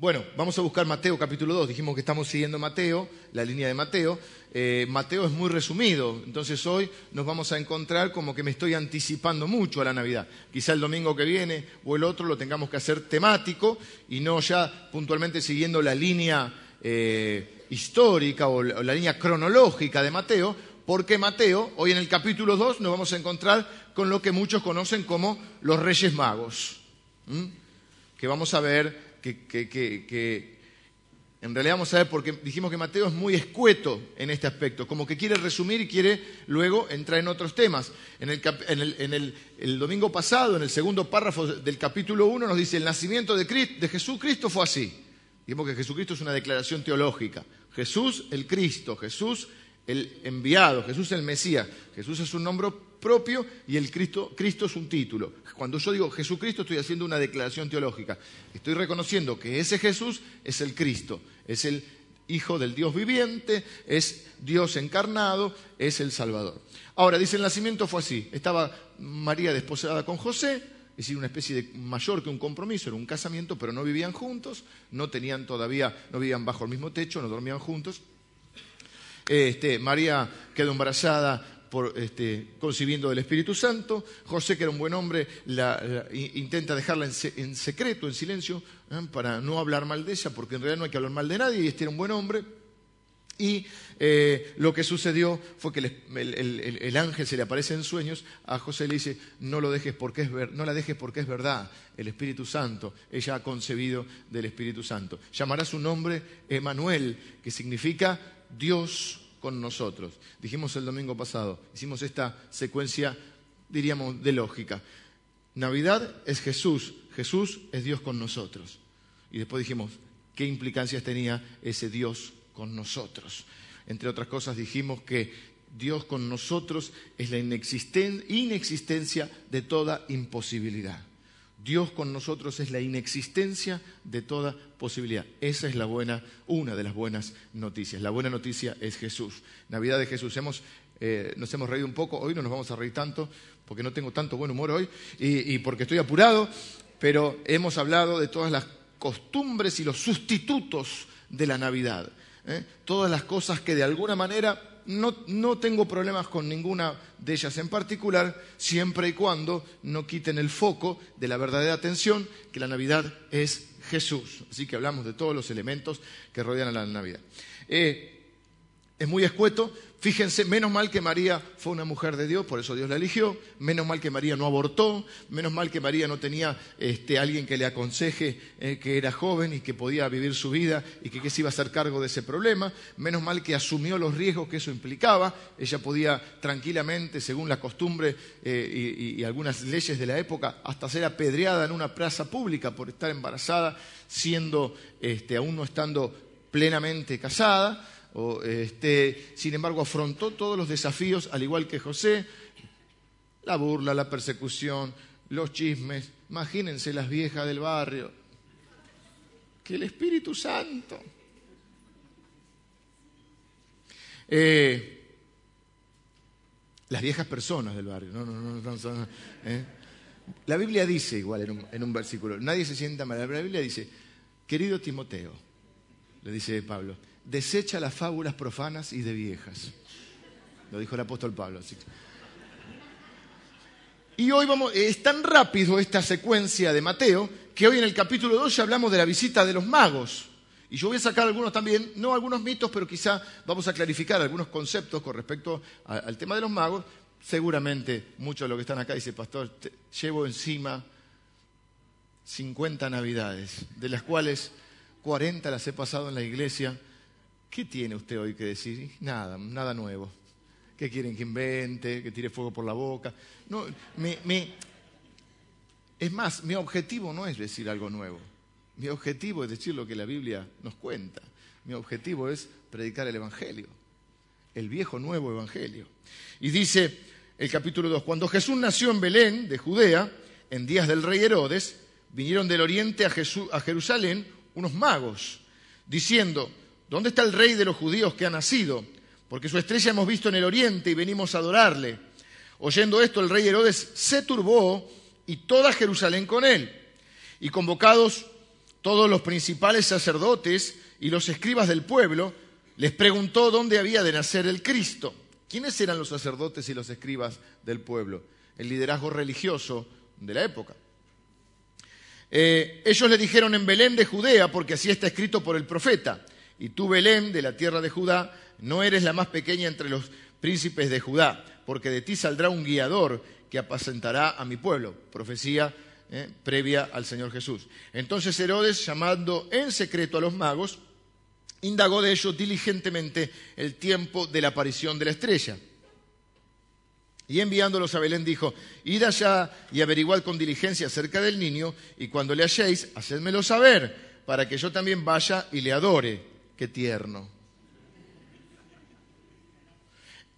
Bueno, vamos a buscar Mateo capítulo 2. Dijimos que estamos siguiendo Mateo, la línea de Mateo. Eh, Mateo es muy resumido, entonces hoy nos vamos a encontrar como que me estoy anticipando mucho a la Navidad. Quizá el domingo que viene o el otro lo tengamos que hacer temático y no ya puntualmente siguiendo la línea eh, histórica o la, línea cronológica de Mateo, porque Mateo, hoy en el capítulo 2, nos vamos a encontrar con lo que muchos conocen como los Reyes Magos, que vamos a ver que, en realidad vamos a ver, porque dijimos que Mateo es muy escueto en este aspecto, como que quiere resumir y quiere luego entrar en otros temas. En el, domingo pasado, en el segundo párrafo del capítulo 1, nos dice, el nacimiento de, de Jesucristo fue así. Dijimos que Jesucristo es una declaración teológica. Jesús el Cristo, Jesús el enviado, Jesús el Mesías. Jesús es un nombre propio y el Cristo, Cristo es un título. Cuando yo digo Jesucristo estoy haciendo una declaración teológica. Estoy reconociendo que ese Jesús es el Cristo, es el Hijo del Dios viviente, es Dios encarnado, es el Salvador. Ahora, dice el nacimiento fue así. Estaba María desposada con José, es decir, una especie de mayor que un compromiso, era un casamiento, pero no vivían juntos, no tenían todavía, no vivían bajo el mismo techo, no dormían juntos. Este, María quedó embarazada por, este, concibiendo del Espíritu Santo. José, que era un buen hombre, intenta dejarla en, secreto, en silencio, ¿eh? para no hablar mal de ella, porque en realidad no hay que hablar mal de nadie, y este era un buen hombre. Y eh, lo que sucedió fue que el, ángel se le aparece en sueños, a José le dice, no, lo dejes porque es no la dejes porque es verdad, el Espíritu Santo, ella ha concebido del Espíritu Santo. Llamará su nombre Emanuel, que significa Dios con nosotros. Dijimos el domingo pasado, hicimos esta secuencia, diríamos, de lógica. Navidad es Jesús, Jesús es Dios con nosotros. Y después dijimos, ¿qué implicancias tenía ese Dios con nosotros? Entre otras cosas dijimos que Dios con nosotros es la inexistencia de toda imposibilidad. Dios con nosotros es la inexistencia de toda posibilidad. Esa es la buena, una de las buenas noticias. La buena noticia es Jesús. Navidad de Jesús. Hemos, eh, nos hemos reído un poco, hoy no nos vamos a reír tanto, porque no tengo tanto buen humor hoy y, porque estoy apurado, pero hemos hablado de todas las costumbres y los sustitutos de la Navidad. ¿eh? Todas las cosas que de alguna manera no, tengo problemas con ninguna de ellas en particular, siempre y cuando no quiten el foco de la verdadera atención, que la Navidad es Jesús. Así que hablamos de todos los elementos que rodean a la Navidad. Eh, es muy escueto, Fíjense, menos mal que María fue una mujer de Dios, por eso Dios la eligió. Menos mal que María no abortó. Menos mal que María no tenía este, alguien que le aconseje eh, que era joven y que podía vivir su vida y que, se iba a hacer cargo de ese problema. Menos mal que asumió los riesgos que eso implicaba. Ella podía tranquilamente, según la costumbre eh, y, algunas leyes de la época, hasta ser apedreada en una plaza pública por estar embarazada, siendo, este, aún no estando plenamente casada este, sin embargo, afrontó todos los desafíos, al igual que José, la burla, la persecución, los chismes. Imagínense las viejas del barrio. Que el Espíritu Santo. Eh, las viejas personas del barrio. ¿eh? La Biblia dice, igual en un, en un, versículo, nadie se sienta mal. La Biblia dice, querido Timoteo, le dice Pablo, desecha las fábulas profanas y de viejas. Lo dijo el apóstol Pablo. Y hoy vamos, es tan rápido esta secuencia de Mateo que hoy en el capítulo 2 ya hablamos de la visita de los magos. Y yo voy a sacar algunos también, no algunos mitos, pero quizá vamos a clarificar algunos conceptos con respecto al tema de los magos. Seguramente muchos de los que están acá dicen, pastor, llevo encima 50 navidades, de las cuales 40 las he pasado en la iglesia ¿Qué tiene usted hoy que decir? Nada, nada nuevo. ¿Qué quieren que invente? ¿Que tire fuego por la boca? No, es más, mi objetivo no es decir algo nuevo. Mi objetivo es decir lo que la Biblia nos cuenta. Mi objetivo es predicar el Evangelio, el viejo nuevo Evangelio. Y dice el capítulo 2, cuando Jesús nació en Belén, de Judea, en días del rey Herodes, vinieron del oriente a, a Jerusalén unos magos, diciendo, ¿Dónde está el rey de los judíos que ha nacido? Porque su estrella hemos visto en el oriente y venimos a adorarle. Oyendo esto, el rey Herodes se turbó y toda Jerusalén con él. Y convocados todos los principales sacerdotes y los escribas del pueblo, les preguntó dónde había de nacer el Cristo. ¿Quiénes eran los sacerdotes y los escribas del pueblo? El liderazgo religioso de la época. Eh, ellos le dijeron en Belén de Judea, porque así está escrito por el profeta. Y tú, Belén, de la tierra de Judá, no eres la más pequeña entre los príncipes de Judá, porque de ti saldrá un guiador que apacentará a mi pueblo. Profecía eh, previa al Señor Jesús. Entonces Herodes, llamando en secreto a los magos, indagó de ellos diligentemente el tiempo de la aparición de la estrella. Y enviándolos a Belén dijo, id allá y averiguad con diligencia acerca del niño, y cuando le halléis, hacedmelo saber, para que yo también vaya y le adore. Qué tierno.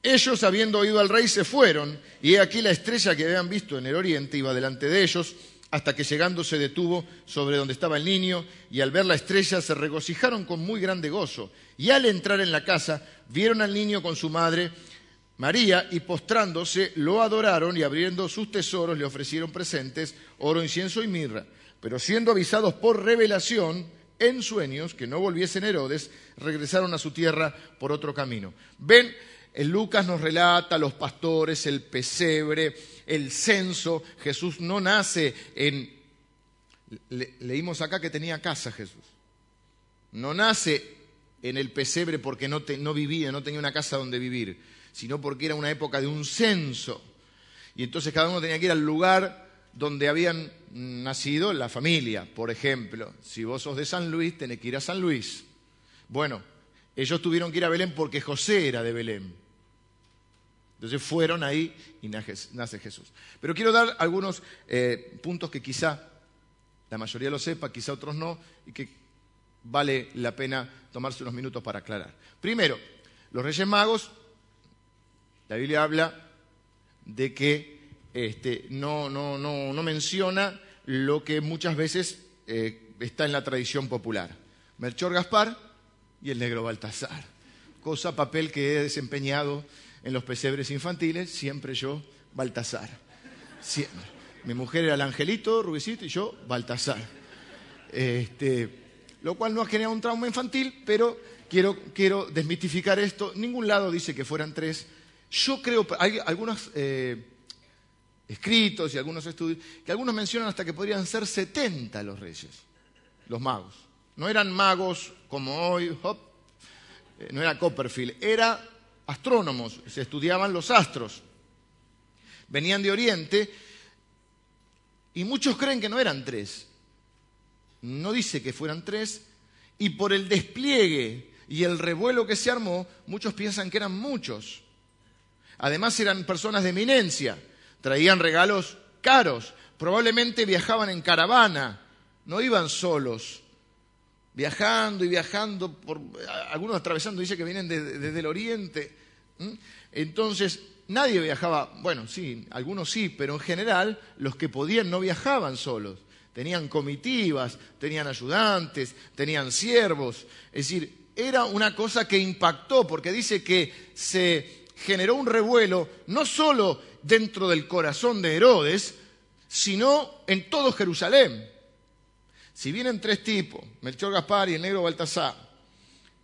Ellos, habiendo oído al rey, se fueron, y he aquí la estrella que habían visto en el oriente iba delante de ellos, hasta que llegando se detuvo sobre donde estaba el niño, y al ver la estrella se regocijaron con muy grande gozo. Y al entrar en la casa, vieron al niño con su madre, María, y postrándose, lo adoraron y abriendo sus tesoros le ofrecieron presentes, oro, incienso y mirra. Pero siendo avisados por revelación, en sueños, que no volviesen Herodes, regresaron a su tierra por otro camino. Ven, Lucas nos relata los pastores, el pesebre, el censo. Jesús no nace en... leímos acá que tenía casa Jesús. No nace en el pesebre porque no, no vivía, no tenía una casa donde vivir sino porque era una época de un censo. Y entonces cada uno tenía que ir al lugar donde habían nacido la familia. Por ejemplo, si vos sos de San Luis, tenés que ir a San Luis. Bueno, ellos tuvieron que ir a Belén porque José era de Belén. Entonces fueron ahí y nace Jesús. Pero quiero dar algunos eh, puntos que quizá la mayoría lo sepa, quizá otros no, y que vale la pena tomarse unos minutos para aclarar. Primero, los Reyes Magos la Biblia habla de que este, no, menciona lo que muchas veces eh, está en la tradición popular. Melchor Gaspar y el negro Baltasar. Cosa, papel que he desempeñado en los pesebres infantiles, siempre yo, Baltasar. Siempre. Mi mujer era el angelito, Rubicito, y yo, Baltasar. Este, lo cual no ha generado un trauma infantil, pero quiero, desmitificar esto. Ningún lado dice que fueran tres, yo creo, hay algunos eh, escritos y algunos estudios, que algunos mencionan hasta que podrían ser 70 los reyes, los magos. No eran magos como hoy, eh, no era Copperfield, era astrónomos, se estudiaban los astros. Venían de Oriente y muchos creen que no eran tres. No dice que fueran tres y por el despliegue y el revuelo que se armó, muchos piensan que eran muchos. Además eran personas de eminencia, traían regalos caros, probablemente viajaban en caravana, no iban solos, viajando y viajando, por, algunos atravesando, dice que vienen desde el oriente. Entonces, nadie viajaba, bueno, sí, algunos sí, pero en general los que podían no viajaban solos. Tenían comitivas, tenían ayudantes, tenían siervos. Es decir, era una cosa que impactó, porque dice que se generó un revuelo no solo dentro del corazón de Herodes, sino en todo Jerusalén. Si vienen tres tipos, Melchor Gaspar y el negro Baltasar,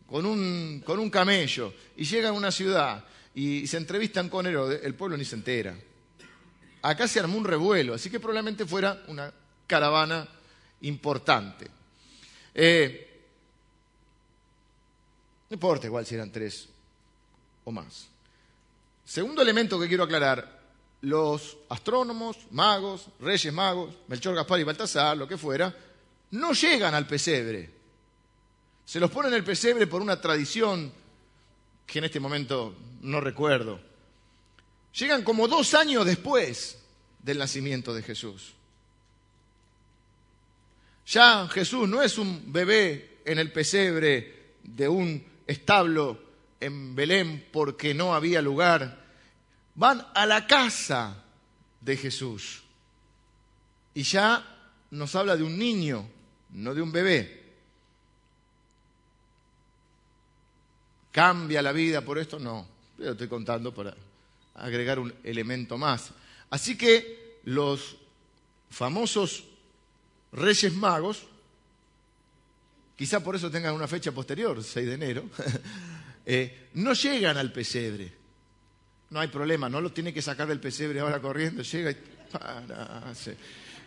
con un, con un camello, y llegan a una ciudad y se entrevistan con Herodes, el pueblo ni se entera. Acá se armó un revuelo, así que probablemente fuera una caravana importante. Eh, no importa igual si eran tres o más. Segundo elemento que quiero aclarar, los astrónomos, magos, reyes magos, Melchor, Gaspar y Baltasar, lo que fuera, no llegan al pesebre. Se los pone en el pesebre por una tradición que en este momento no recuerdo. Llegan como dos años después del nacimiento de Jesús. Ya Jesús no es un bebé en el pesebre de un establo en Belén porque no había lugar, van a la casa de Jesús. Y ya nos habla de un niño, no de un bebé. ¿Cambia la vida por esto? No. Pero estoy contando para agregar un elemento más. Así que los famosos reyes magos quizá por eso tengan una fecha posterior, 6 de enero, eh, no llegan al pesebre. No hay problema, no lo tiene que sacar del pesebre ahora corriendo, llega y...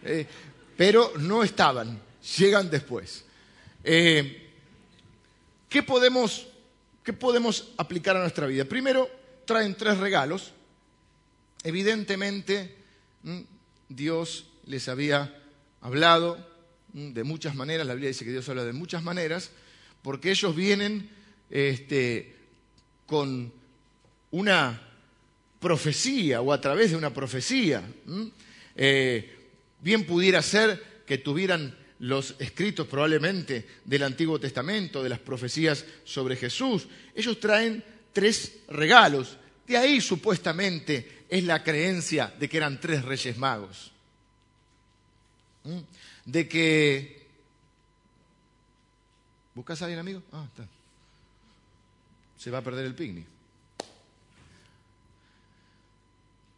Eh, pero no estaban, llegan después. Eh, ¿qué, podemos, ¿Qué podemos aplicar a nuestra vida? Primero, traen tres regalos. Evidentemente, Dios les había hablado de muchas maneras, la Biblia dice que Dios habla de muchas maneras, porque ellos vienen este, con una profecía o a través de una profecía. Eh, bien pudiera ser que tuvieran los escritos probablemente del Antiguo Testamento, de las profecías sobre Jesús. Ellos traen tres regalos. De ahí supuestamente es la creencia de que eran tres reyes magos. De que... ¿Buscas a alguien, amigo? Ah, está. Se va a perder el picnic.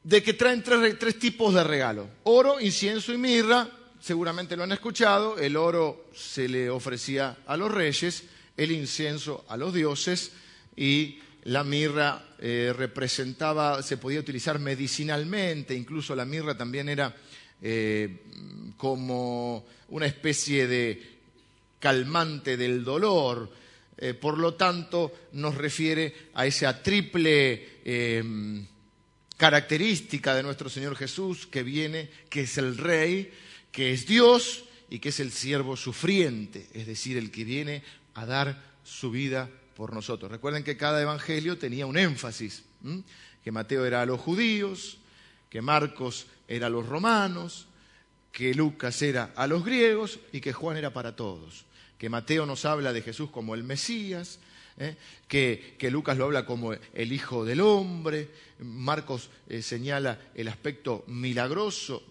De que traen tres, tipos de regalos. Oro, incienso y mirra. Seguramente lo han escuchado. El oro se le ofrecía a los reyes, el incienso a los dioses y la mirra eh, representaba, se podía utilizar medicinalmente, incluso la mirra también era eh, como una especie de calmante del dolor. Eh, por lo tanto, nos refiere a esa triple característica de nuestro Señor Jesús que viene, que es el Rey, que es Dios y que es el siervo sufriente, es decir, el que viene a dar su vida por nosotros. Recuerden que cada evangelio tenía un énfasis, que Mateo era a los judíos, que Marcos era a los romanos, que Lucas era a los griegos y que Juan era para todos. Que Mateo nos habla de Jesús como el Mesías, ¿eh? que, Lucas lo habla como el Hijo del Hombre, Marcos eh, señala el aspecto milagroso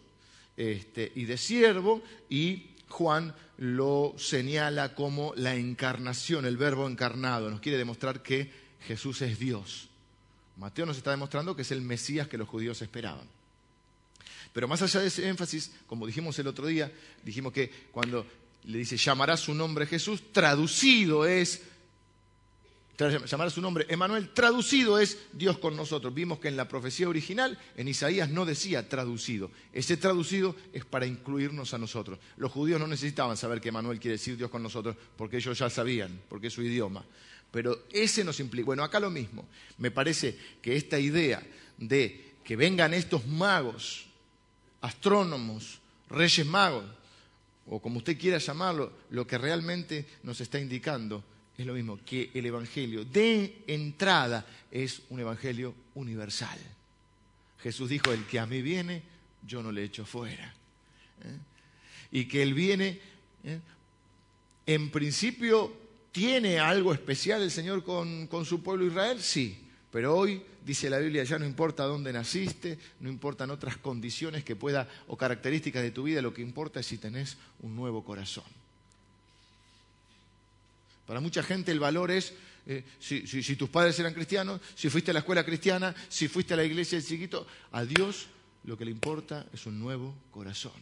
este, y de siervo, y Juan lo señala como la encarnación, el verbo encarnado. Nos quiere demostrar que Jesús es Dios. Mateo nos está demostrando que es el Mesías que los judíos esperaban. Pero más allá de ese énfasis, como dijimos el otro día, dijimos que cuando le dice llamará su nombre Jesús, traducido es llamar a su nombre Emanuel, traducido es Dios con nosotros. Vimos que en la profecía original, en Isaías no decía traducido. Ese traducido es para incluirnos a nosotros. Los judíos no necesitaban saber que Emanuel quiere decir Dios con nosotros, porque ellos ya sabían, porque es su idioma. Pero ese nos implica. Bueno, acá lo mismo. Me parece que esta idea de que vengan estos magos, astrónomos, reyes magos, o como usted quiera llamarlo, lo que realmente nos está indicando es lo mismo que el Evangelio de entrada es un Evangelio universal. Jesús dijo, el que a mí viene, yo no le echo fuera. ¿eh? Y que Él viene, ¿eh? en principio, ¿tiene algo especial el Señor con, con su pueblo Israel? Sí, pero hoy dice la Biblia, ya no importa dónde naciste, no importan otras condiciones que pueda o características de tu vida, lo que importa es si tenés un nuevo corazón. Para mucha gente el valor es eh, si, tus padres eran cristianos, si fuiste a la escuela cristiana, si fuiste a la iglesia de chiquito. A Dios lo que le importa es un nuevo corazón.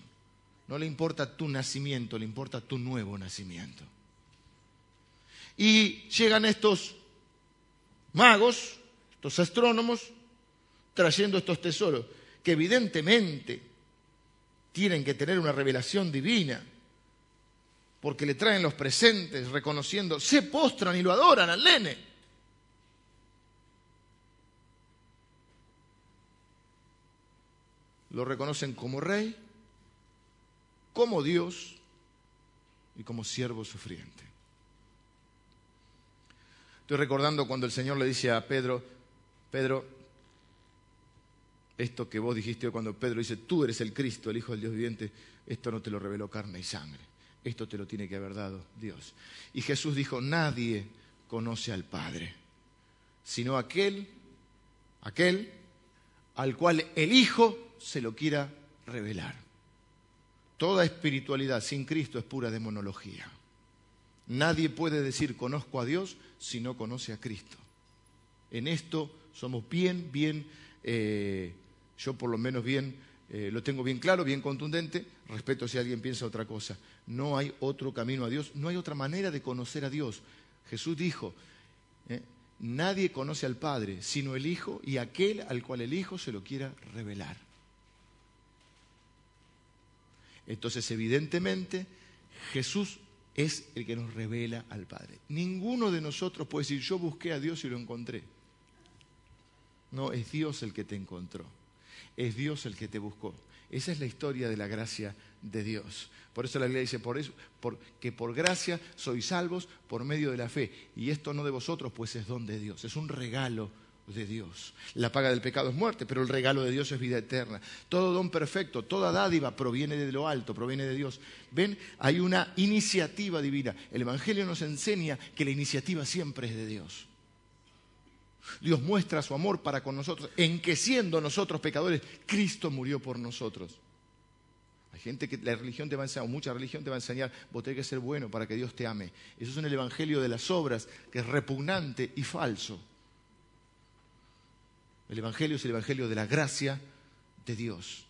No le importa tu nacimiento, le importa tu nuevo nacimiento. Y llegan estos magos, estos astrónomos, trayendo estos tesoros, que evidentemente tienen que tener una revelación divina porque le traen los presentes reconociendo, se postran y lo adoran al nene. Lo reconocen como rey, como Dios y como siervo sufriente. Estoy recordando cuando el Señor le dice a Pedro, Pedro, esto que vos dijiste cuando Pedro dice, tú eres el Cristo, el Hijo del Dios viviente, esto no te lo reveló carne y sangre esto te lo tiene que haber dado Dios. Y Jesús dijo, nadie conoce al Padre, sino aquel, aquel al cual el Hijo se lo quiera revelar. Toda espiritualidad sin Cristo es pura demonología. Nadie puede decir conozco a Dios si no conoce a Cristo. En esto somos bien, bien, eh, yo por lo menos bien, eh, lo tengo bien claro, bien contundente, respeto si alguien piensa otra cosa. No hay otro camino a Dios, no hay otra manera de conocer a Dios. Jesús dijo, ¿eh? nadie conoce al Padre sino el Hijo y aquel al cual el Hijo se lo quiera revelar. Entonces, evidentemente, Jesús es el que nos revela al Padre. Ninguno de nosotros puede decir, yo busqué a Dios y lo encontré. No, es Dios el que te encontró. Es Dios el que te buscó. Esa es la historia de la gracia de Dios. Por eso la Biblia dice, por eso, que por gracia sois salvos por medio de la fe. Y esto no de vosotros, pues es don de Dios. Es un regalo de Dios. La paga del pecado es muerte, pero el regalo de Dios es vida eterna. Todo don perfecto, toda dádiva proviene de lo alto, proviene de Dios. Ven, hay una iniciativa divina. El Evangelio nos enseña que la iniciativa siempre es de Dios. Dios muestra su amor para con nosotros, en que siendo nosotros pecadores, Cristo murió por nosotros. Hay gente que la religión te va a enseñar, o mucha religión te va a enseñar, vos tenés que ser bueno para que Dios te ame. Eso es un evangelio de las obras que es repugnante y falso. El evangelio es el evangelio de la gracia de Dios,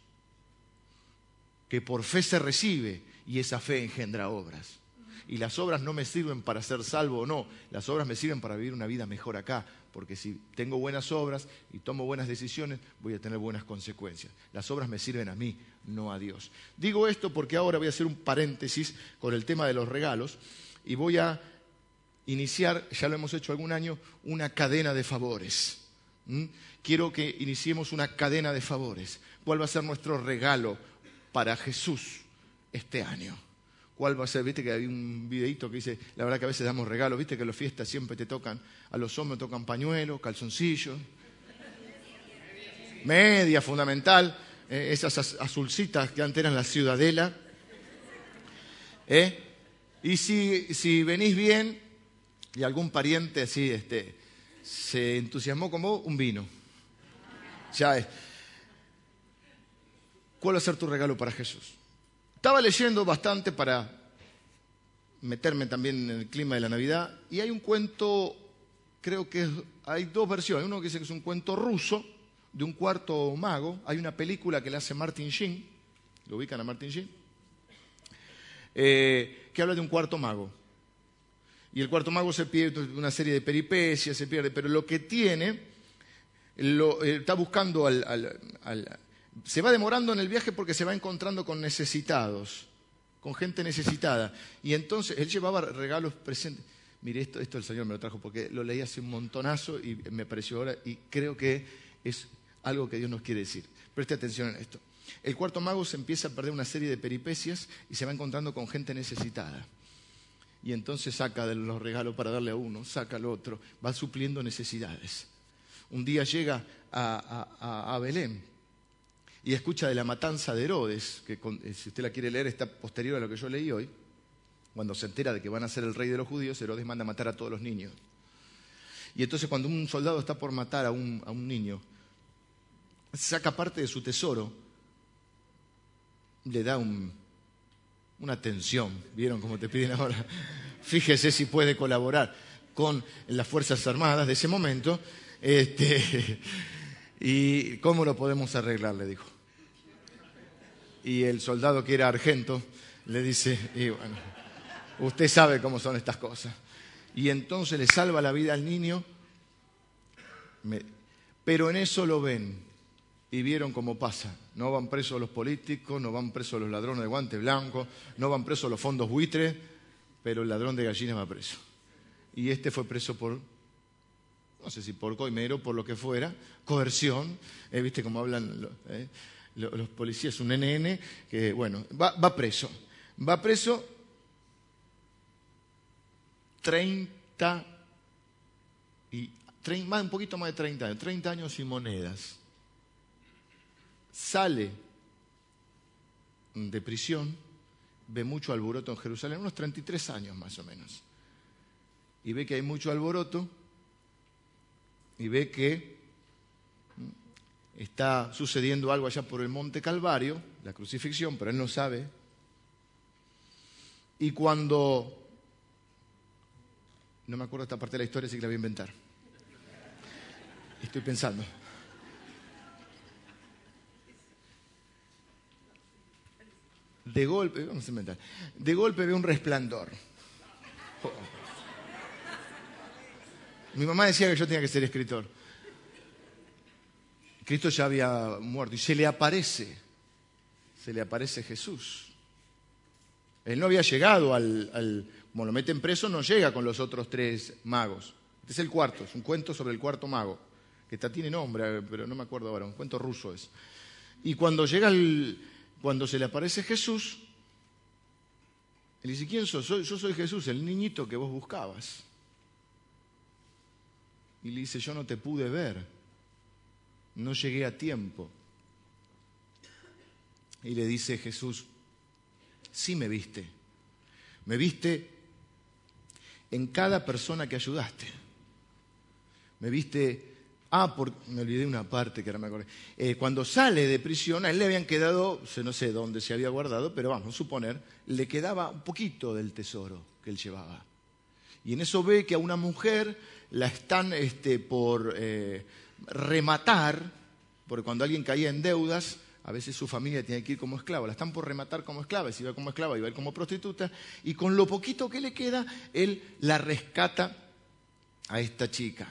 que por fe se recibe y esa fe engendra obras. Y las obras no me sirven para ser salvo o no, las obras me sirven para vivir una vida mejor acá, porque si tengo buenas obras y tomo buenas decisiones, voy a tener buenas consecuencias. Las obras me sirven a mí, no a Dios. Digo esto porque ahora voy a hacer un paréntesis con el tema de los regalos y voy a iniciar, ya lo hemos hecho algún año, una cadena de favores. Quiero que iniciemos una cadena de favores. ¿Cuál va a ser nuestro regalo para Jesús este año? Cuál va a ser. Viste que hay un videito que dice, la verdad que a veces damos regalos, viste que las fiestas siempre te tocan, a los hombres tocan pañuelos, calzoncillos, media fundamental, eh, esas azulcitas que antes eran la ciudadela. ¿eh? Y si, si venís bien y algún pariente así este, se entusiasmó como un vino. Ya. ¿Cuál va a ser tu regalo para Jesús? Estaba leyendo bastante para meterme también en el clima de la Navidad y hay un cuento, creo que hay dos versiones. Uno que dice que es un cuento ruso de un cuarto mago. Hay una película que le hace Martin Sheen, lo ubican a Martin Sheen, eh, que habla de un cuarto mago. Y el cuarto mago se pierde una serie de peripecias, se pierde, pero lo que tiene, lo, eh, está buscando al se va demorando en el viaje porque se va encontrando con necesitados, con gente necesitada. Y entonces él llevaba regalos presentes. Mire, esto, esto el Señor me lo trajo porque lo leí hace un montonazo y me pareció ahora y creo que es algo que Dios nos quiere decir. Preste atención en esto. El cuarto mago se empieza a perder una serie de peripecias y se va encontrando con gente necesitada. Y entonces saca de los regalos para darle a uno, saca al otro, va supliendo necesidades. Un día llega a, a Belén y escucha de la matanza de Herodes, que eh, si usted la quiere leer está posterior a lo que yo leí hoy, cuando se entera de que van a ser el rey de los judíos, Herodes manda a matar a todos los niños. Y entonces cuando un soldado está por matar a un, a un niño, saca parte de su tesoro, le da una atención, ¿vieron cómo te piden ahora? Fíjese si puede colaborar con las Fuerzas Armadas de ese momento, este, y cómo lo podemos arreglar, le dijo y el soldado que era argento le dice, y bueno, usted sabe cómo son estas cosas. Y entonces le salva la vida al niño, pero en eso lo ven y vieron cómo pasa. No van presos los políticos, no van presos los ladrones de guante blanco, no van presos los fondos buitres, pero el ladrón de gallinas va preso. Y este fue preso por, no sé si por coimero, por lo que fuera, coerción, ¿eh? ¿viste cómo hablan? Eh? Los policías, un NN, que bueno, va, preso. Va preso 30 y más, un poquito más de 30 años, 30 años y monedas. Sale de prisión, ve mucho alboroto en Jerusalén, unos 33 años más o menos. Y ve que hay mucho alboroto y ve que está sucediendo algo allá por el monte Calvario, la crucifixión, pero él no sabe. Y cuando, no me acuerdo esta parte de la historia, así que la voy a inventar. Estoy pensando. De golpe, vamos a inventar, de golpe veo un resplandor. Mi mamá decía que yo tenía que ser escritor. Cristo ya había muerto y se le aparece, se le aparece Jesús. Él no había llegado al, como lo meten preso, no llega con los otros tres magos. Este es el cuarto, es un cuento sobre el cuarto mago, que está, tiene nombre, pero no me acuerdo ahora, un cuento ruso es. Y cuando llega el, cuando se le aparece Jesús, él dice, ¿quién sos? Yo soy Jesús, el niñito que vos buscabas. Y le dice, yo no te pude ver, no llegué a tiempo. Y le dice Jesús, sí me viste, me viste en cada persona que ayudaste, me viste Ah, me olvidé una parte que ahora me acordé. Eh, cuando sale de prisión, a él le habían quedado, no sé dónde se había guardado, pero vamos a suponer, le quedaba un poquito del tesoro que él llevaba. Y en eso ve que a una mujer la están este, por eh, rematar, porque cuando alguien caía en deudas, a veces su familia tiene que ir como esclava, la están por rematar como esclava, si va como esclava, iba a ir como prostituta, y con lo poquito que le queda, él la rescata a esta chica.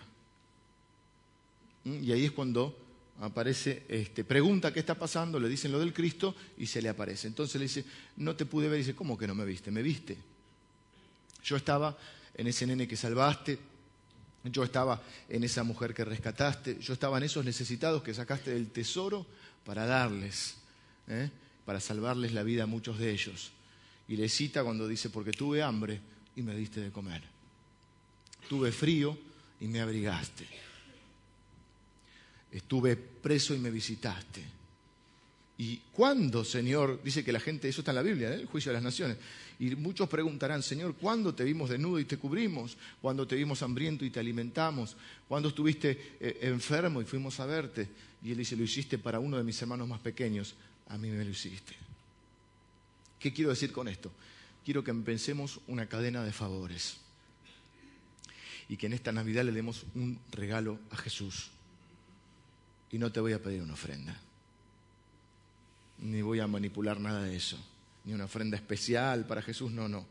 Y ahí es cuando aparece, este, pregunta qué está pasando, le dicen lo del Cristo y se le aparece. Entonces le dice, no te pude ver, y dice, ¿cómo que no me viste? Me viste. Yo estaba en ese nene que salvaste, yo estaba en esa mujer que rescataste, yo estaba en esos necesitados que sacaste del tesoro para darles, ¿eh? para salvarles la vida a muchos de ellos. Y le cita cuando dice, porque tuve hambre y me diste de comer. Tuve frío y me abrigaste estuve preso y me visitaste. ¿Y cuándo, Señor? Dice que la gente, eso está en la Biblia, ¿eh? el juicio de las naciones. Y muchos preguntarán, Señor, ¿cuándo te vimos desnudo y te cubrimos? ¿Cuándo te vimos hambriento y te alimentamos? ¿Cuándo estuviste eh, enfermo y fuimos a verte? Y él dice, lo hiciste para uno de mis hermanos más pequeños, a mí me lo hiciste. ¿Qué quiero decir con esto? Quiero que empecemos una cadena de favores y que en esta Navidad le demos un regalo a Jesús y no te voy a pedir una ofrenda. Ni voy a manipular nada de eso. Ni una ofrenda especial para Jesús, no, no.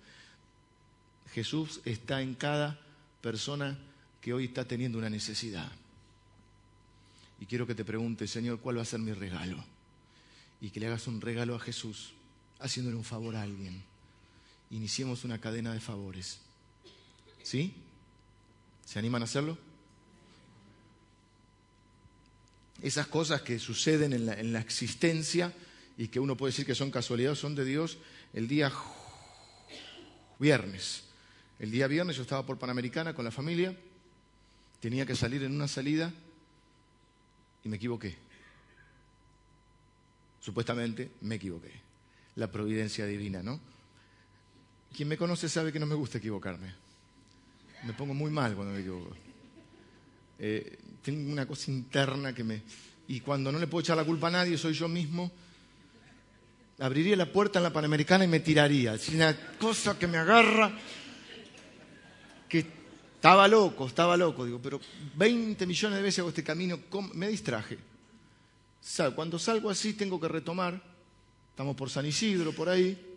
Jesús está en cada persona que hoy está teniendo una necesidad. Y quiero que te pregunte, Señor, ¿cuál va a ser mi regalo? Y que le hagas un regalo a Jesús, haciéndole un favor a alguien. Iniciemos una cadena de favores. ¿Sí? ¿Se animan a hacerlo? esas cosas que suceden en la, existencia y que uno puede decir que son casualidades, son de Dios, el día viernes. El día viernes yo estaba por Panamericana con la familia, tenía que salir en una salida y me equivoqué. Supuestamente me equivoqué. La providencia divina, ¿no? Quien me conoce sabe que no me gusta equivocarme. Me pongo muy mal cuando me equivoco. Eh, tengo una cosa interna que me... Y cuando no le puedo echar la culpa a nadie, soy yo mismo, abriría la puerta en la Panamericana y me tiraría. Es una cosa que me agarra, que estaba loco, estaba loco, digo, pero 20 millones de veces hago este camino, me distraje. Cuando salgo así tengo que retomar, estamos por San Isidro, por ahí,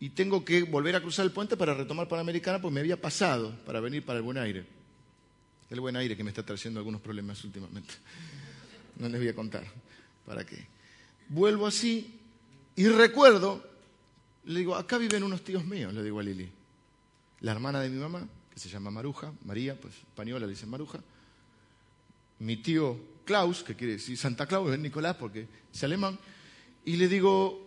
y tengo que volver a cruzar el puente para retomar Panamericana porque me había pasado para venir para el Buen Aire. El buen aire que me está trayendo algunos problemas últimamente. No les voy a contar. ¿Para qué? Vuelvo así y recuerdo, le digo, acá viven unos tíos míos, le digo a Lili. La hermana de mi mamá, que se llama Maruja, María, pues española le dicen Maruja. Mi tío Klaus, que quiere decir Santa Claus, es Nicolás porque es alemán. Y le digo,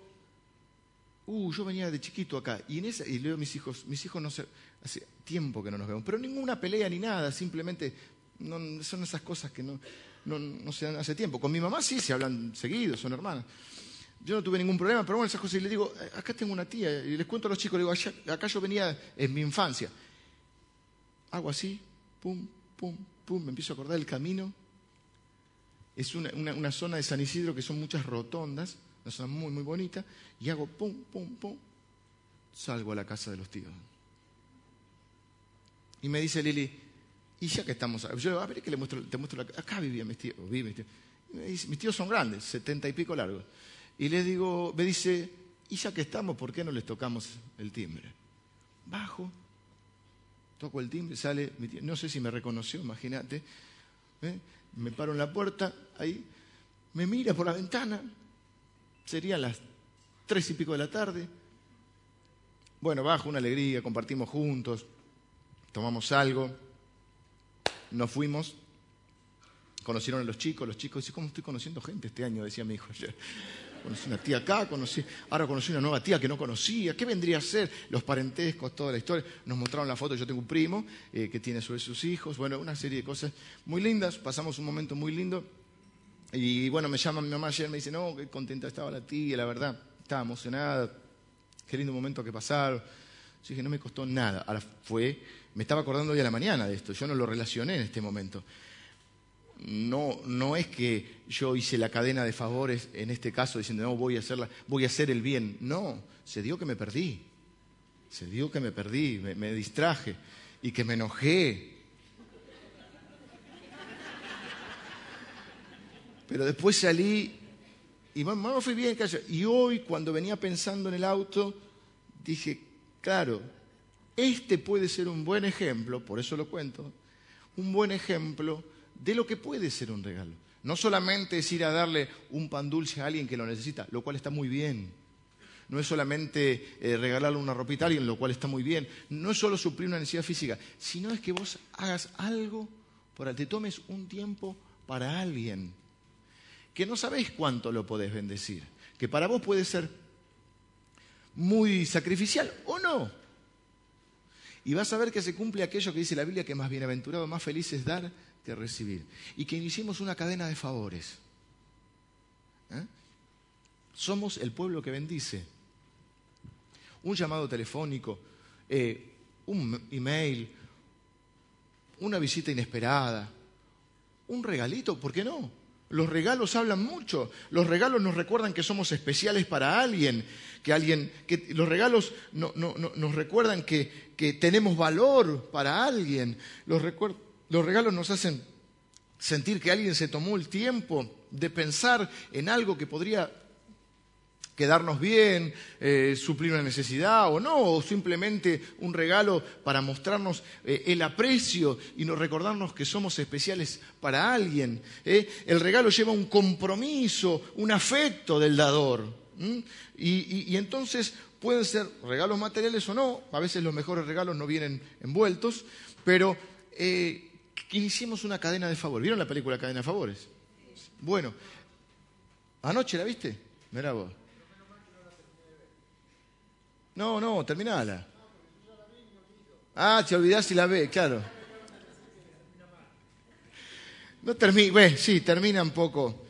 uh, yo venía de chiquito acá. Y, en y leo a mis hijos, mis hijos no se, Hace tiempo que no nos vemos, pero ninguna pelea ni nada, simplemente son esas cosas que no, se dan hace tiempo. Con mi mamá sí se hablan seguido, son hermanas. Yo no tuve ningún problema, pero bueno, esas cosas. Y le digo, acá tengo una tía, y les cuento a los chicos, le digo, acá yo venía en mi infancia. Hago así, pum, pum, pum, me empiezo a acordar del camino. Es una, una zona de San Isidro que son muchas rotondas, una zona muy, muy bonita, y hago pum, pum, pum, salgo a la casa de los tíos. Y me dice Lili, y ya que estamos, yo a ver que le muestro, te muestro acá vivía mis tíos, mis tíos. mis tíos son grandes, setenta y pico largos. Y le digo, me dice, y ya que estamos, ¿por qué no les tocamos el timbre? Bajo, toco el timbre, sale, no sé si me reconoció, imagínate, ¿eh? me paro en la puerta, ahí, me mira por la ventana, serían las tres y pico de la tarde. Bueno, bajo, una alegría, compartimos juntos, tomamos algo, nos fuimos, conocieron a los chicos, los chicos, dicen, ¿cómo estoy conociendo gente este año? Decía mi hijo ayer. Conocí una tía acá, conocí, ahora conocí una nueva tía que no conocía. ¿Qué vendría a ser? Los parentescos, toda la historia. Nos mostraron la foto, yo tengo un primo eh, que tiene sobre sus hijos. Bueno, una serie de cosas muy lindas. Pasamos un momento muy lindo. Y bueno, me llama mi mamá ayer, me dice, no, qué contenta estaba la tía, la verdad, estaba emocionada. Qué lindo momento que pasaron. Yo dije, no me costó nada. Ahora fue, me estaba acordando hoy a la mañana de esto, yo no lo relacioné en este momento no, no es que yo hice la cadena de favores en este caso diciendo, no, voy a, hacerla, voy a hacer el bien. No, se dio que me perdí. Se dio que me perdí, me, distraje y que me enojé. Pero después salí y mamá fui bien. Y hoy, cuando venía pensando en el auto, dije, claro, este puede ser un buen ejemplo, por eso lo cuento, un buen ejemplo de lo que puede ser un regalo. No solamente es ir a darle un pan dulce a alguien que lo necesita, lo cual está muy bien. No es solamente eh, regalarle una ropita a alguien, lo cual está muy bien. No es solo suplir una necesidad física, sino es que vos hagas algo, para te tomes un tiempo para alguien, que no sabéis cuánto lo podés bendecir, que para vos puede ser muy sacrificial o no. Y vas a ver que se cumple aquello que dice la Biblia, que más bienaventurado, más feliz es dar que recibir. Y que iniciemos una cadena de favores. ¿Eh? Somos el pueblo que bendice. Un llamado telefónico, eh, un email, una visita inesperada, un regalito, ¿por qué no? Los regalos hablan mucho. Los regalos nos recuerdan que somos especiales para alguien, que alguien, que los regalos nos recuerdan que, que, tenemos valor para alguien. Los, los regalos nos hacen sentir que alguien se tomó el tiempo de pensar en algo que podría quedarnos bien, eh, suplir una necesidad o no, o simplemente un regalo para mostrarnos eh, el aprecio y nos recordarnos que somos especiales para alguien. ¿eh? El regalo lleva un compromiso, un afecto del dador. Y, y, entonces pueden ser regalos materiales o no, a veces los mejores regalos no vienen envueltos, pero iniciemos una cadena de favores. ¿Vieron la película Cadena de Favores? Bueno, ¿anoche la viste? Mirá vos. No, no, terminala. Ah, te olvidás si la ve, claro. No termina, ve, sí, termina un poco.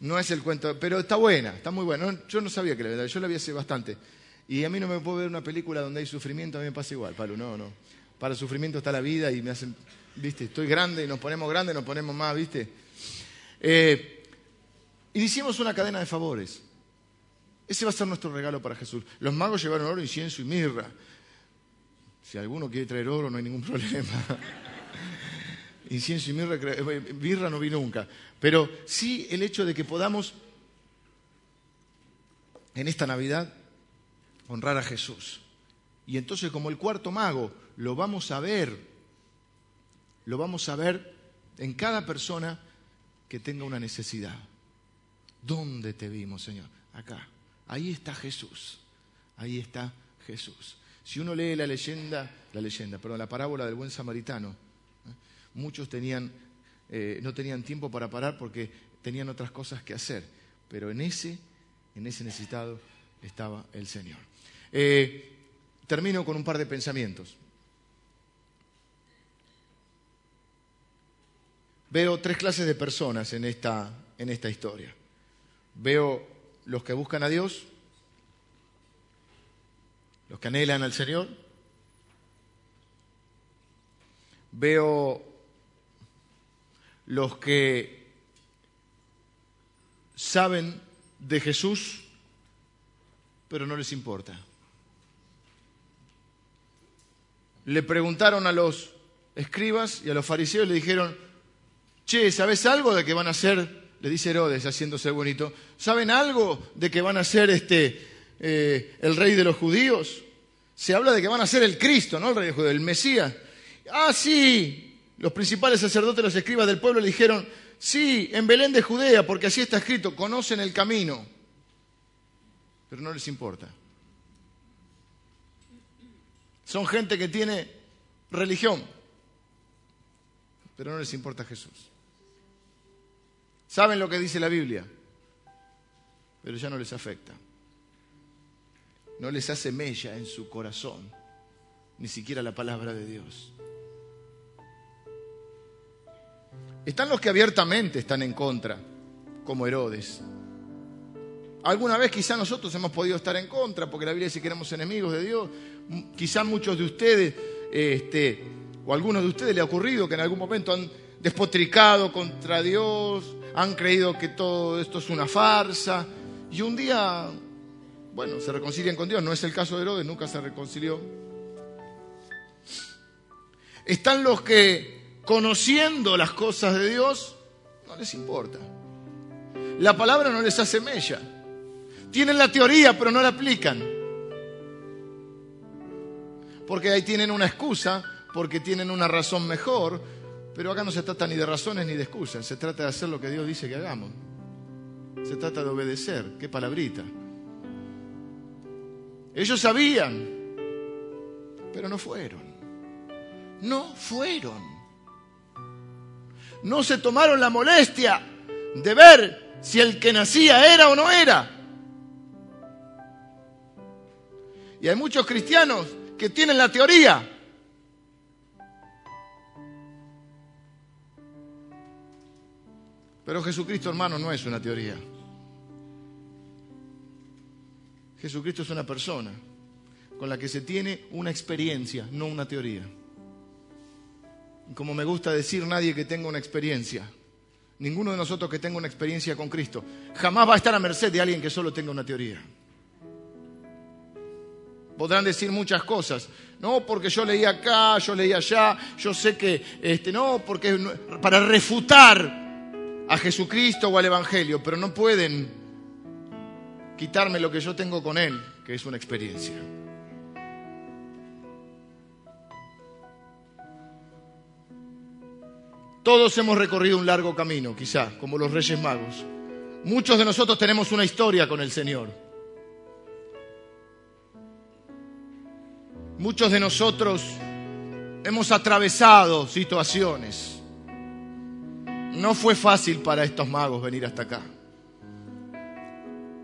No es el cuento, pero está buena, está muy buena. yo no sabía que la verdad, yo la vi hace bastante. Y a mí no me puedo ver una película donde hay sufrimiento, a mí me pasa igual, Pablo, no, no. Para el sufrimiento está la vida y me hacen ¿viste? Estoy grande y nos ponemos grandes, nos ponemos más, ¿viste? Eh, y hicimos una cadena de favores. Ese va a ser nuestro regalo para Jesús. Los magos llevaron oro, incienso y mirra. Si alguno quiere traer oro, no hay ningún problema. incienso y mirra, eh, mirra no vi nunca. Pero sí el hecho de que podamos en esta Navidad honrar a Jesús. Y entonces como el cuarto mago lo vamos a ver lo vamos a ver en cada persona que tenga una necesidad. ¿Dónde te vimos, Señor? Acá. Ahí está Jesús. Ahí está Jesús. Si uno lee la leyenda, la leyenda, perdón, la parábola del buen samaritano, ¿eh? muchos tenían, eh, no tenían tiempo para parar porque tenían otras cosas que hacer. Pero en ese, en ese necesitado estaba el Señor. Eh, termino con un par de pensamientos. Veo tres clases de personas en esta, en esta historia. Veo los que buscan a Dios, los que anhelan al Señor. Veo los que saben de Jesús, pero no les importa. Le preguntaron a los escribas y a los fariseos, le dijeron, che, ¿sabes algo de que van a ser le dice Herodes haciéndose bonito, ¿saben algo de que van a ser este, eh, el rey de los judíos? Se habla de que van a ser el Cristo, ¿no? El rey de los judíos, el Mesías. Ah, sí. Los principales sacerdotes, los escribas del pueblo le dijeron, sí, en Belén de Judea, porque así está escrito, conocen el camino. Pero no les importa. Son gente que tiene religión, pero no les importa Jesús. Saben lo que dice la Biblia, pero ya no les afecta. No les hace mella en su corazón, ni siquiera la palabra de Dios. Están los que abiertamente están en contra, como Herodes. Alguna vez quizá nosotros hemos podido estar en contra, porque la Biblia dice que éramos enemigos de Dios. Quizá muchos de ustedes, este, o algunos de ustedes le ha ocurrido que en algún momento han despotricado contra Dios, han creído que todo esto es una farsa, y un día, bueno, se reconcilian con Dios. No es el caso de Herodes, nunca se reconcilió. Están los que, conociendo las cosas de Dios, no les importa. La palabra no les hace mella. Tienen la teoría, pero no la aplican. Porque ahí tienen una excusa, porque tienen una razón mejor, pero acá no se trata ni de razones ni de excusas, se trata de hacer lo que Dios dice que hagamos. Se trata de obedecer, qué palabrita. Ellos sabían, pero no fueron. No fueron. No se tomaron la molestia de ver si el que nacía era o no era. Y hay muchos cristianos que tienen la teoría, Pero Jesucristo, hermano, no es una teoría. Jesucristo es una persona con la que se tiene una experiencia, no una teoría. Como me gusta decir, nadie que tenga una experiencia, ninguno de nosotros que tenga una experiencia con Cristo, jamás va a estar a merced de alguien que solo tenga una teoría. Podrán decir muchas cosas, no porque yo leí acá, yo leí allá, yo sé que, este, no, porque para refutar a Jesucristo o al Evangelio, pero no pueden quitarme lo que yo tengo con Él, que es una experiencia. Todos hemos recorrido un largo camino, quizá, como los Reyes Magos. Muchos de nosotros tenemos una historia con el Señor. Muchos de nosotros hemos atravesado situaciones no fue fácil para estos magos venir hasta acá.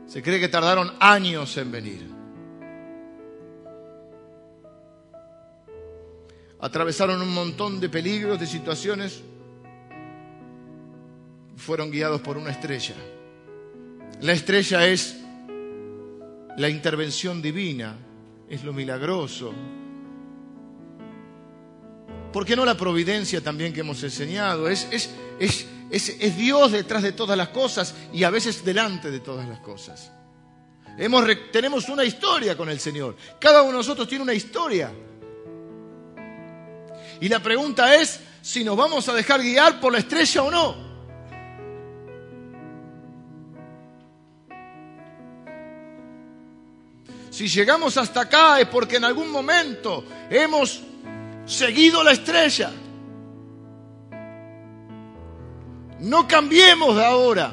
Se cree que tardaron años en venir. Atravesaron un montón de peligros, de situaciones. Fueron guiados por una estrella. La estrella es la intervención divina, es lo milagroso. ¿Por qué no la providencia también que hemos enseñado? Es, es, es, Dios detrás de todas las cosas y a veces delante de todas las cosas. Hemos, tenemos una historia con el Señor. Cada uno de nosotros tiene una historia. Y la pregunta es si nos vamos a dejar guiar por la estrella o no. Si llegamos hasta acá es porque en algún momento hemos seguido la estrella. No cambiemos de ahora.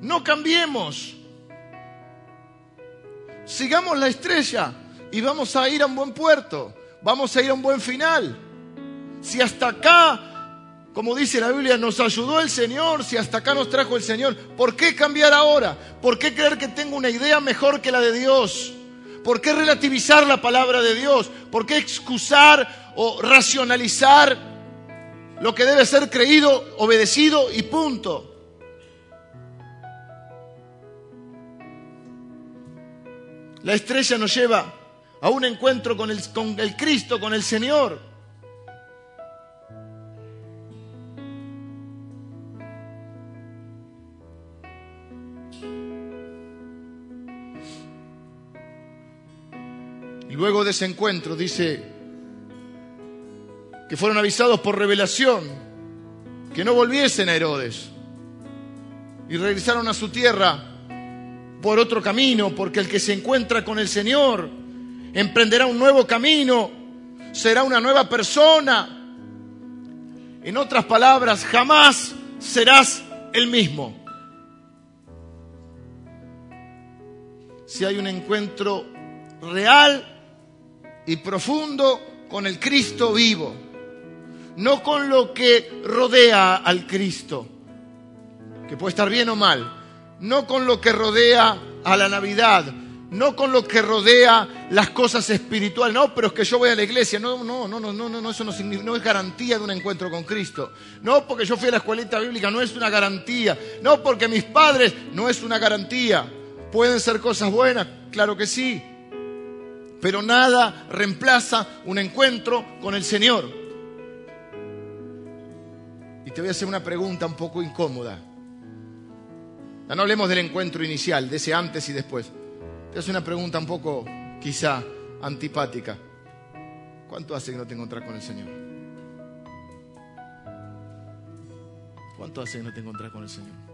No cambiemos. Sigamos la estrella y vamos a ir a un buen puerto. Vamos a ir a un buen final. Si hasta acá, como dice la Biblia, nos ayudó el Señor, si hasta acá nos trajo el Señor, ¿por qué cambiar ahora? ¿Por qué creer que tengo una idea mejor que la de Dios? ¿Por qué relativizar la palabra de Dios? ¿Por qué excusar o racionalizar lo que debe ser creído, obedecido y punto. La estrella nos lleva a un encuentro con el, con el Cristo, con el Señor. Luego de ese encuentro dice que fueron avisados por revelación que no volviesen a Herodes. Y regresaron a su tierra por otro camino, porque el que se encuentra con el Señor emprenderá un nuevo camino, será una nueva persona. En otras palabras, jamás serás el mismo. Si hay un encuentro real y profundo con el Cristo vivo, no con lo que rodea al Cristo, que puede estar bien o mal, no con lo que rodea a la Navidad, no con lo que rodea las cosas espirituales, no, pero es que yo voy a la iglesia, no, no, no, no, no, no, eso no, no, es garantía de un encuentro con Cristo, no porque yo fui a la escuelita bíblica, no es una garantía, no porque mis padres, no es una garantía, pueden ser cosas buenas, claro que sí, pero nada reemplaza un encuentro con el Señor. Y te voy a hacer una pregunta un poco incómoda. Ya no hablemos del encuentro inicial, de ese antes y después. Te hacer una pregunta un poco, quizá, antipática. ¿Cuánto hace que no te encontrás con el Señor? ¿Cuánto hace que no te encontrás con el Señor?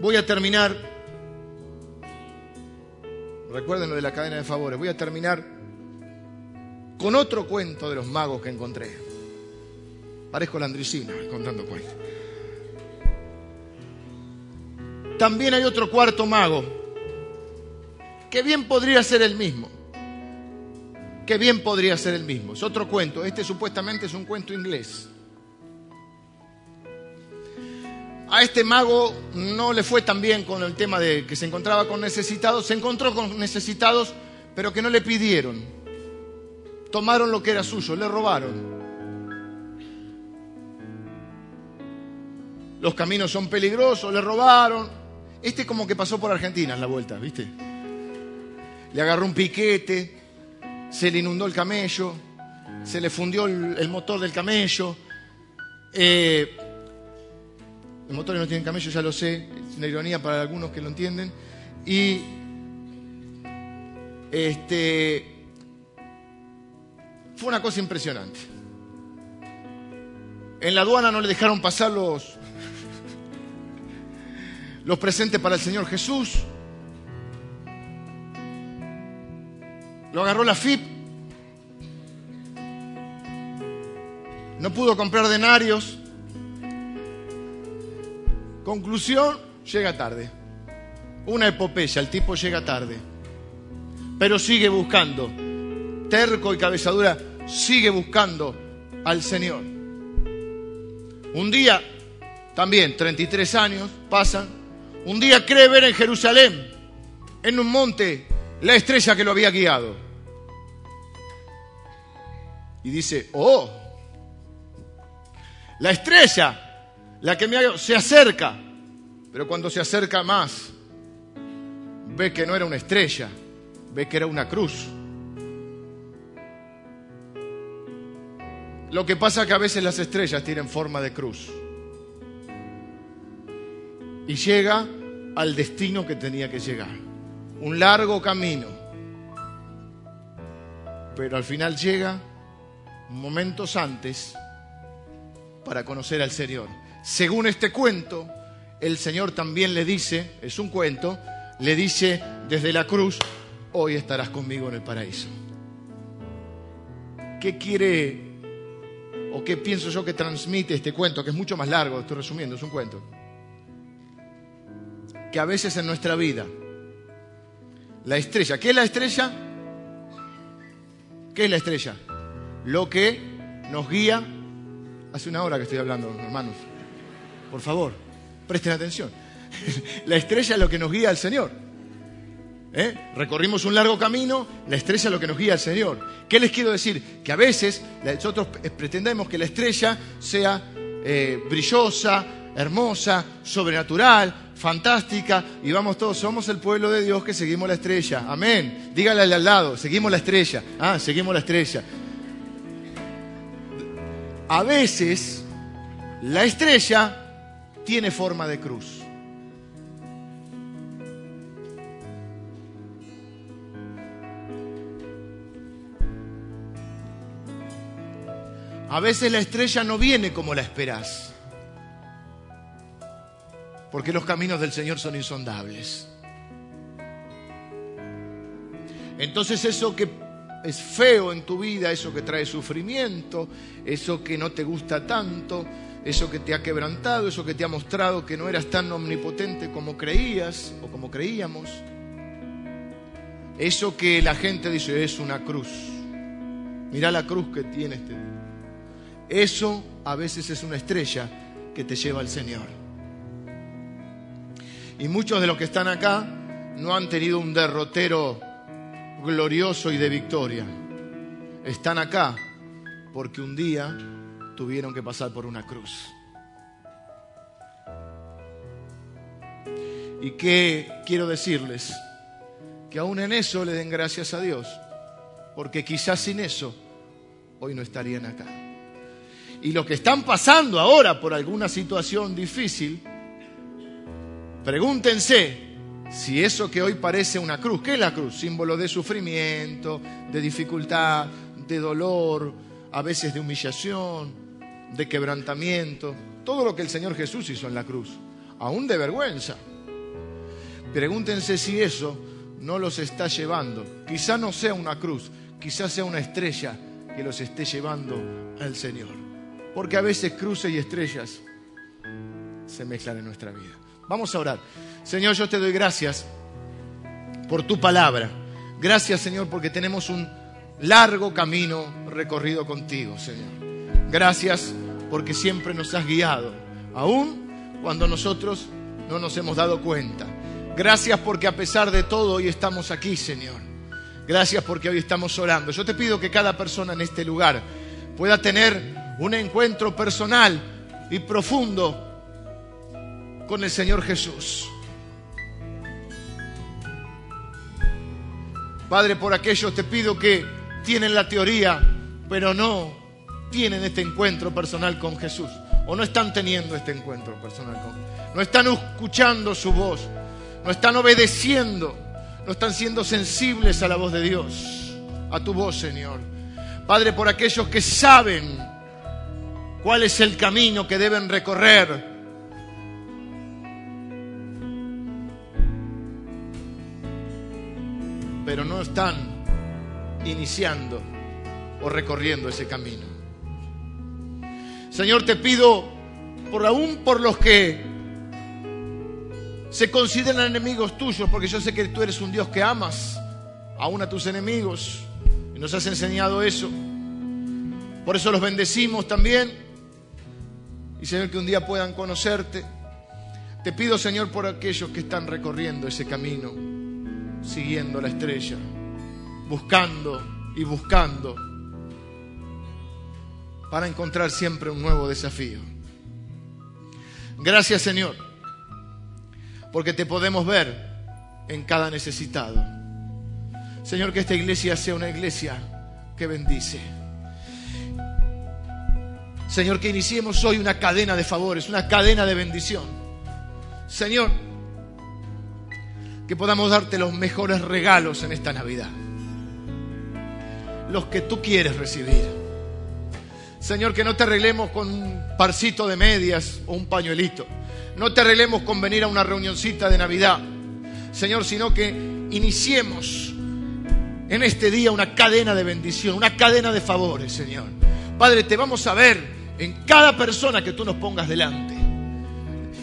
Voy a terminar, recuerden lo de la cadena de favores, voy a terminar con otro cuento de los magos que encontré. Parezco la Andricina contando cuentos. También hay otro cuarto mago, que bien podría ser el mismo. Que bien podría ser el mismo. Es otro cuento. Este supuestamente es un cuento inglés. A este mago no le fue tan bien con el tema de que se encontraba con necesitados. Se encontró con necesitados, pero que no le pidieron. Tomaron lo que era suyo, le robaron. Los caminos son peligrosos, le robaron. Este como que pasó por Argentina en la vuelta, ¿viste? Le agarró un piquete, se le inundó el camello, se le fundió el, motor del camello. Eh, los motores no tienen camello, ya lo sé, es una ironía para algunos que lo entienden. Y este fue una cosa impresionante. En la aduana no le dejaron pasar los, los presentes para el Señor Jesús. Lo agarró la FIP. No pudo comprar denarios. Conclusión, llega tarde. Una epopeya, el tipo llega tarde. Pero sigue buscando. Terco y cabezadura, sigue buscando al Señor. Un día, también 33 años pasan, un día cree ver en Jerusalén, en un monte, la estrella que lo había guiado. Y dice, oh, la estrella la que me se acerca, pero cuando se acerca más, ve que no era una estrella, ve que era una cruz. Lo que pasa es que a veces las estrellas tienen forma de cruz. Y llega al destino que tenía que llegar. Un largo camino. Pero al final llega momentos antes para conocer al Señor. Según este cuento, el Señor también le dice, es un cuento, le dice desde la cruz, hoy estarás conmigo en el paraíso. ¿Qué quiere o qué pienso yo que transmite este cuento, que es mucho más largo, estoy resumiendo, es un cuento? Que a veces en nuestra vida, la estrella, ¿qué es la estrella? ¿Qué es la estrella? Lo que nos guía, hace una hora que estoy hablando, hermanos, por favor, presten atención. La estrella es lo que nos guía al Señor. ¿Eh? Recorrimos un largo camino, la estrella es lo que nos guía al Señor. ¿Qué les quiero decir? Que a veces nosotros pretendemos que la estrella sea eh, brillosa, hermosa, sobrenatural, fantástica, y vamos todos, somos el pueblo de Dios que seguimos la estrella. Amén. Dígale al lado, seguimos la estrella. Ah, seguimos la estrella. A veces la estrella tiene forma de cruz. A veces la estrella no viene como la esperás, porque los caminos del Señor son insondables. Entonces eso que es feo en tu vida, eso que trae sufrimiento, eso que no te gusta tanto, eso que te ha quebrantado, eso que te ha mostrado que no eras tan omnipotente como creías o como creíamos, eso que la gente dice es una cruz. Mira la cruz que tiene este. Eso a veces es una estrella que te lleva al Señor. Y muchos de los que están acá no han tenido un derrotero glorioso y de victoria. Están acá porque un día tuvieron que pasar por una cruz. ¿Y qué quiero decirles? Que aún en eso le den gracias a Dios, porque quizás sin eso hoy no estarían acá. Y los que están pasando ahora por alguna situación difícil, pregúntense si eso que hoy parece una cruz, ¿qué es la cruz? Símbolo de sufrimiento, de dificultad, de dolor, a veces de humillación, de quebrantamiento, todo lo que el Señor Jesús hizo en la cruz, aún de vergüenza. Pregúntense si eso no los está llevando. Quizá no sea una cruz, quizá sea una estrella que los esté llevando al Señor. Porque a veces cruces y estrellas se mezclan en nuestra vida. Vamos a orar. Señor, yo te doy gracias por tu palabra. Gracias, Señor, porque tenemos un largo camino recorrido contigo, Señor. Gracias porque siempre nos has guiado, aún cuando nosotros no nos hemos dado cuenta. Gracias porque a pesar de todo hoy estamos aquí, Señor. Gracias porque hoy estamos orando. Yo te pido que cada persona en este lugar pueda tener un encuentro personal y profundo con el Señor Jesús. Padre, por aquellos te pido que tienen la teoría, pero no tienen este encuentro personal con Jesús. O no están teniendo este encuentro personal con Jesús. No están escuchando su voz. No están obedeciendo. No están siendo sensibles a la voz de Dios. A tu voz, Señor. Padre, por aquellos que saben cuál es el camino que deben recorrer. Pero no están iniciando o recorriendo ese camino. Señor, te pido, por aún por los que se consideran enemigos tuyos, porque yo sé que tú eres un Dios que amas aún a tus enemigos, y nos has enseñado eso. Por eso los bendecimos también, y Señor, que un día puedan conocerte. Te pido, Señor, por aquellos que están recorriendo ese camino, siguiendo la estrella, buscando y buscando para encontrar siempre un nuevo desafío. Gracias Señor, porque te podemos ver en cada necesitado. Señor, que esta iglesia sea una iglesia que bendice. Señor, que iniciemos hoy una cadena de favores, una cadena de bendición. Señor, que podamos darte los mejores regalos en esta Navidad. Los que tú quieres recibir. Señor, que no te arreglemos con un parcito de medias o un pañuelito. No te arreglemos con venir a una reunioncita de Navidad. Señor, sino que iniciemos en este día una cadena de bendición, una cadena de favores, Señor. Padre, te vamos a ver en cada persona que tú nos pongas delante.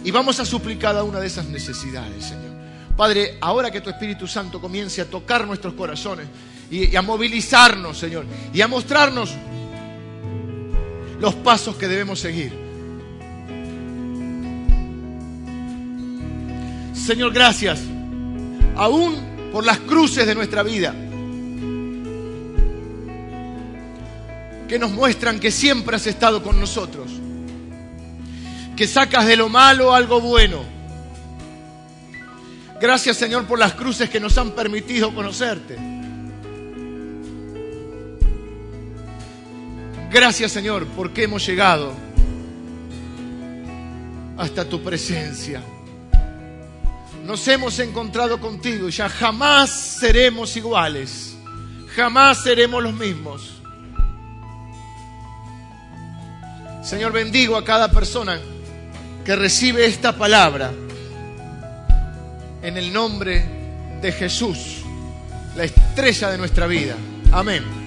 Y vamos a suplir cada una de esas necesidades, Señor. Padre, ahora que tu Espíritu Santo comience a tocar nuestros corazones y a movilizarnos, Señor, y a mostrarnos los pasos que debemos seguir. Señor, gracias, aún por las cruces de nuestra vida, que nos muestran que siempre has estado con nosotros, que sacas de lo malo algo bueno. Gracias, Señor, por las cruces que nos han permitido conocerte. Gracias Señor porque hemos llegado hasta tu presencia. Nos hemos encontrado contigo y ya jamás seremos iguales. Jamás seremos los mismos. Señor, bendigo a cada persona que recibe esta palabra en el nombre de Jesús, la estrella de nuestra vida. Amén.